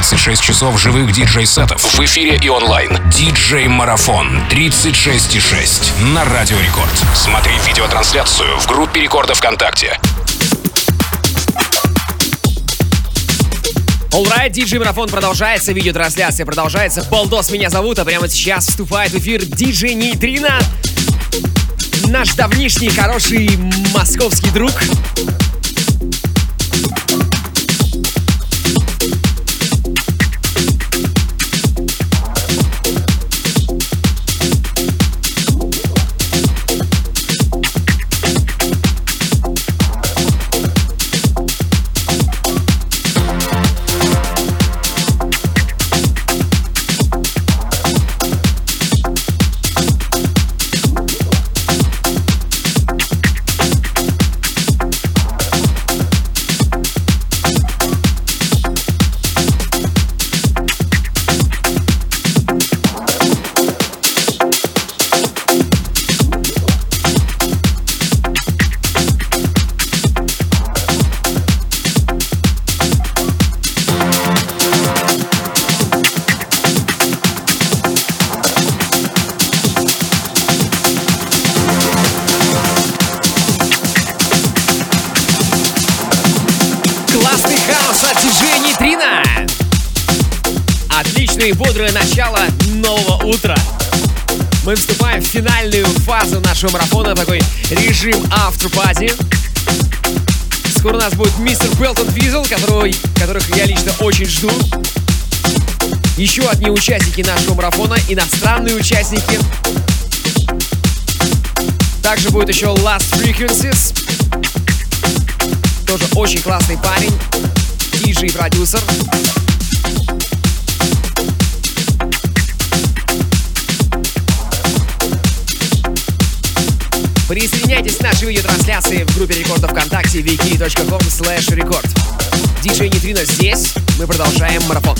36 часов живых диджей-сетов в эфире и онлайн. Диджей-марафон 36,6 на Радио Рекорд. Смотри видеотрансляцию в группе Рекорда ВКонтакте. Alright, диджей марафон продолжается, видеотрансляция продолжается. Балдос меня зовут, а прямо сейчас вступает в эфир диджей Нейтрина. Наш давнишний хороший московский друг. Мы вступаем в финальную фазу нашего марафона, такой режим автопати. Скоро у нас будет мистер Пелтон Визел, который, которых я лично очень жду. Еще одни участники нашего марафона, иностранные участники. Также будет еще Last Frequencies. Тоже очень классный парень. Диджей-продюсер. Присоединяйтесь к нашей видеотрансляции в группе рекорда ВКонтакте wiki.com slash рекорд. Диджей Нейтрино здесь. Мы продолжаем марафон.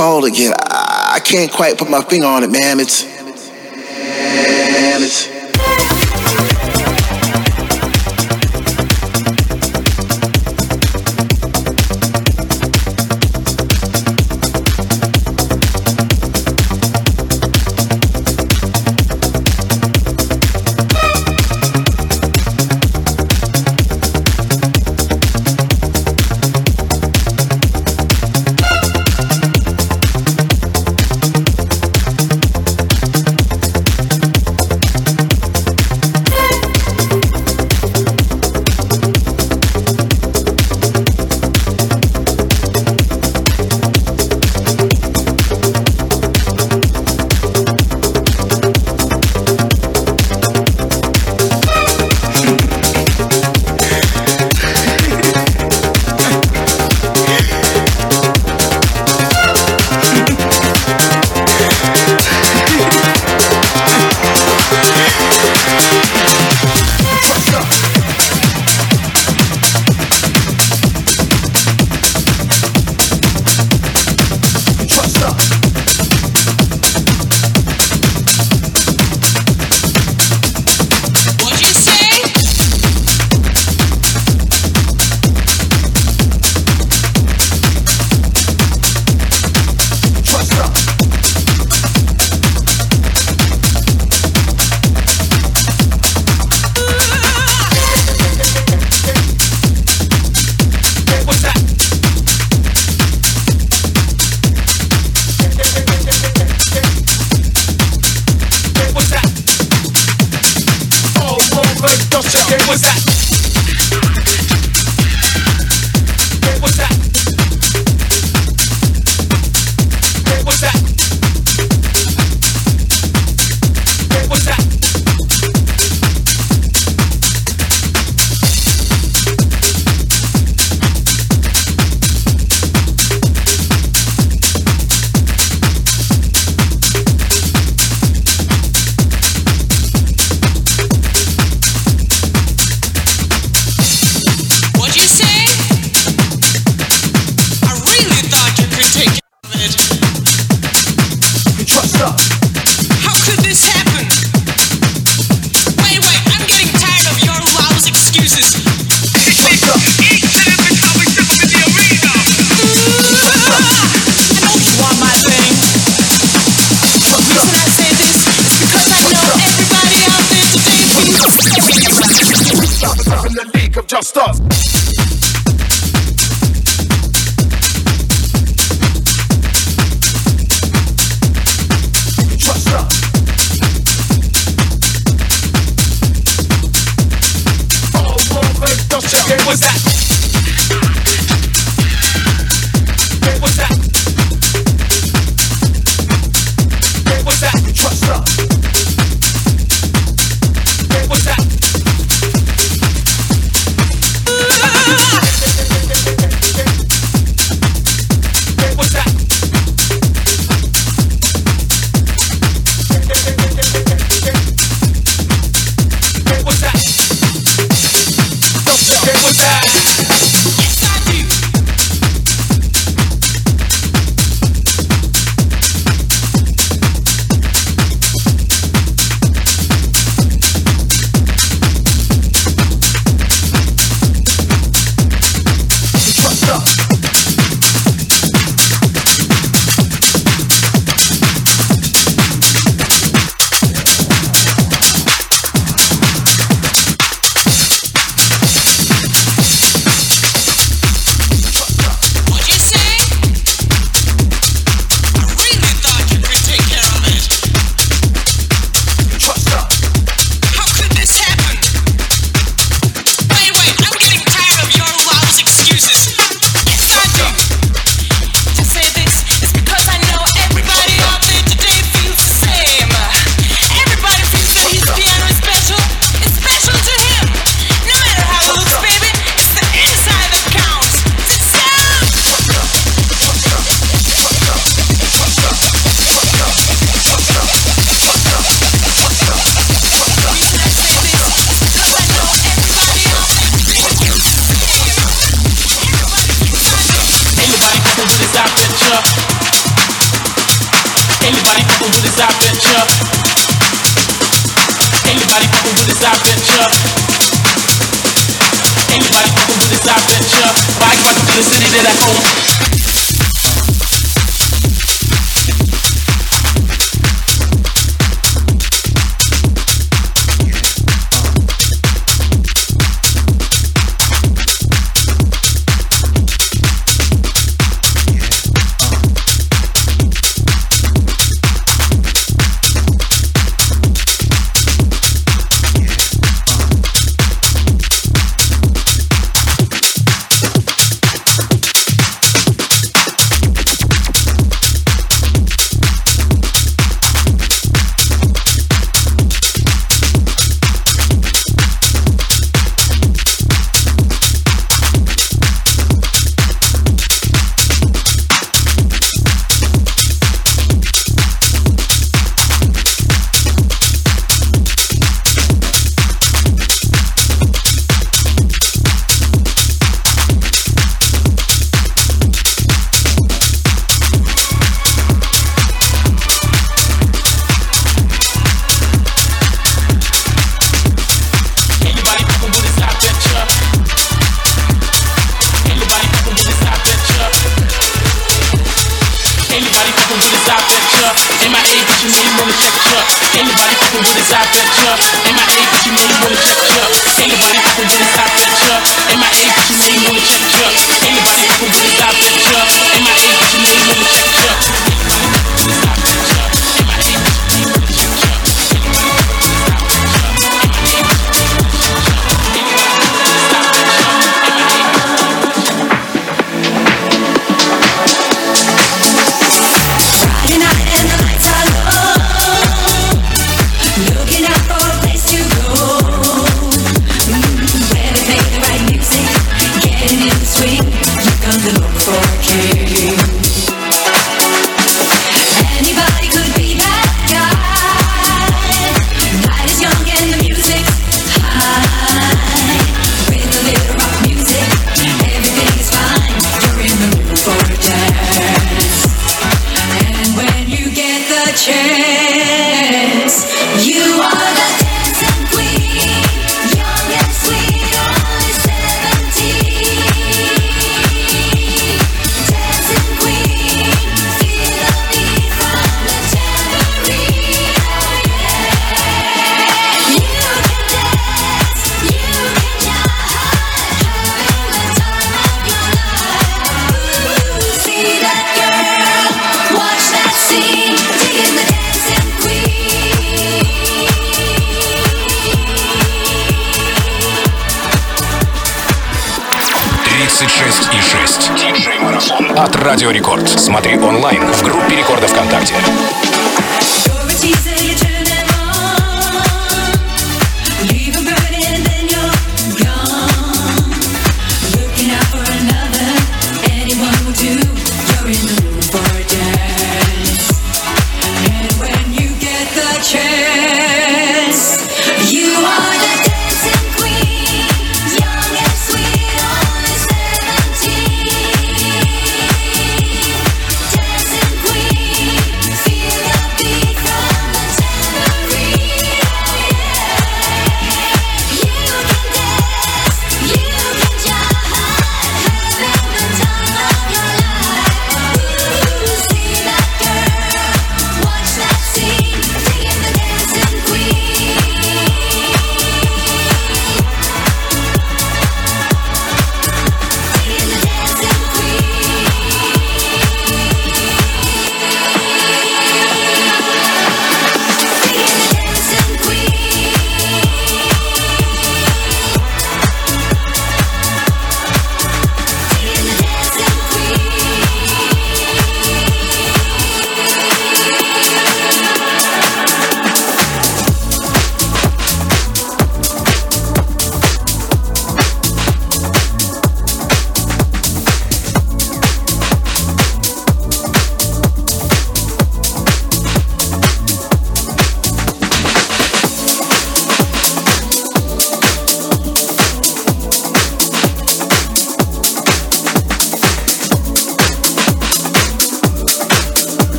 again. I, I can't quite put my finger on it, man. It's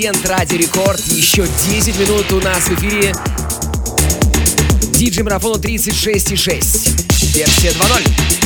Резидент, Радио Рекорд. Еще 10 минут у нас в эфире. Диджей Марафону 36,6. Версия 2.0.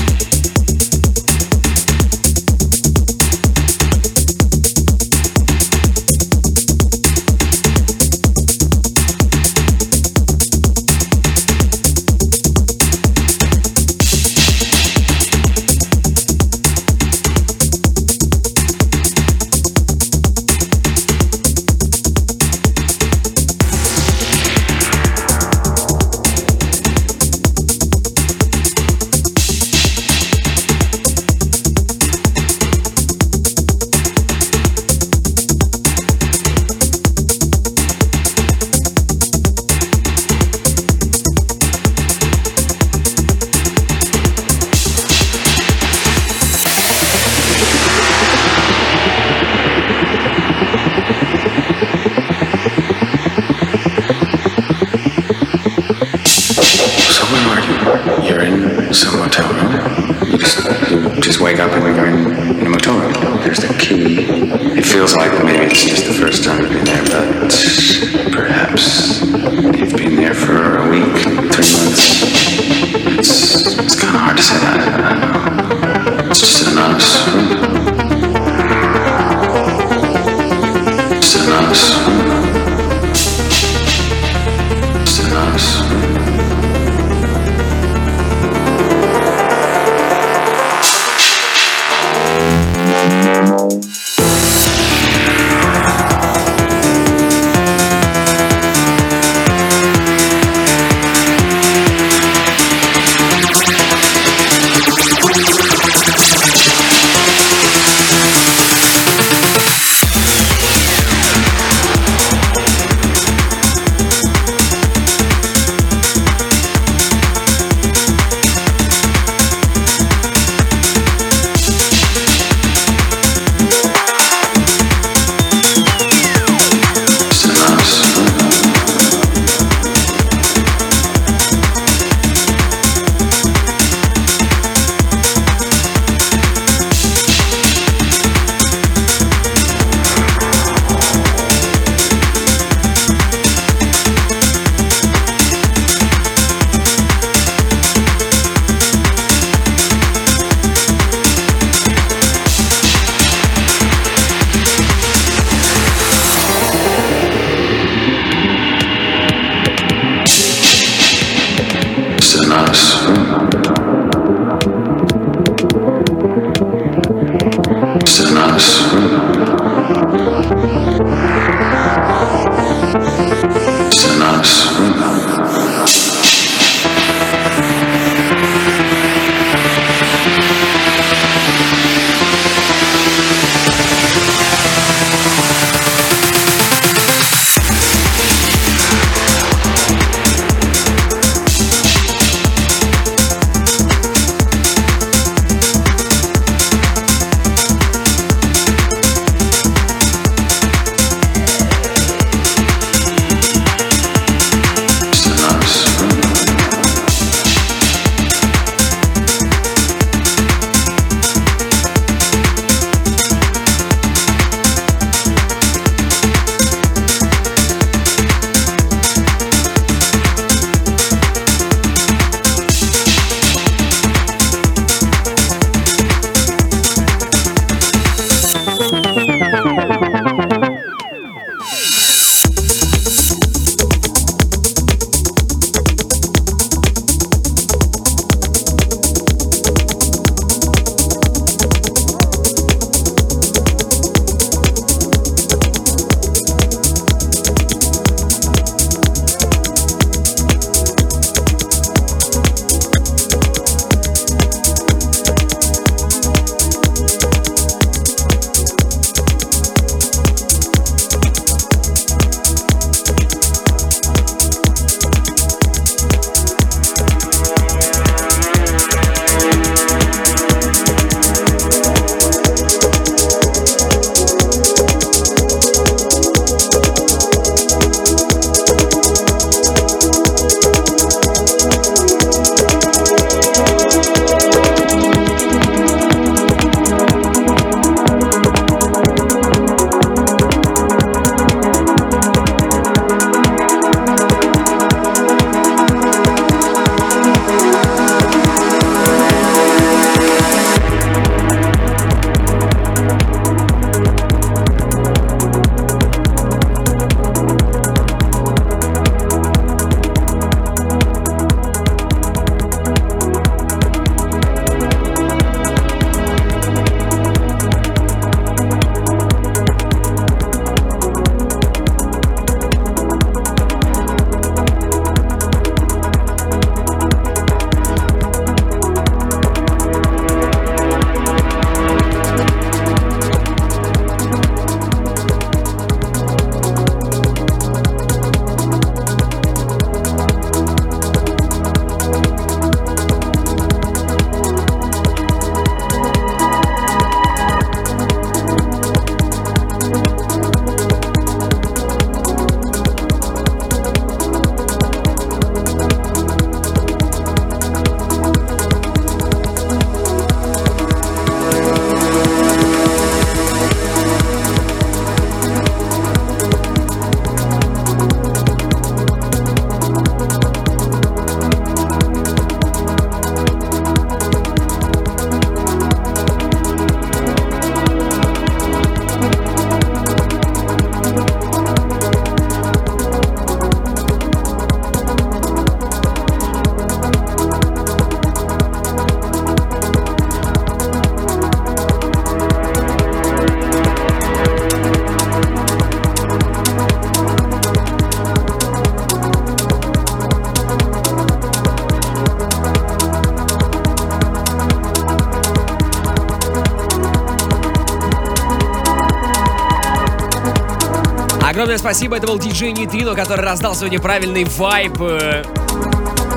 Огромное спасибо, это был диджей Нитрино, который раздал сегодня правильный вайп.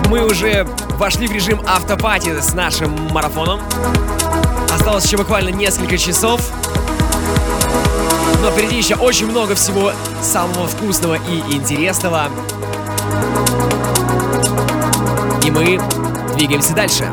Мы уже вошли в режим автопати с нашим марафоном. Осталось еще буквально несколько часов. Но впереди еще очень много всего самого вкусного и интересного. И мы двигаемся дальше.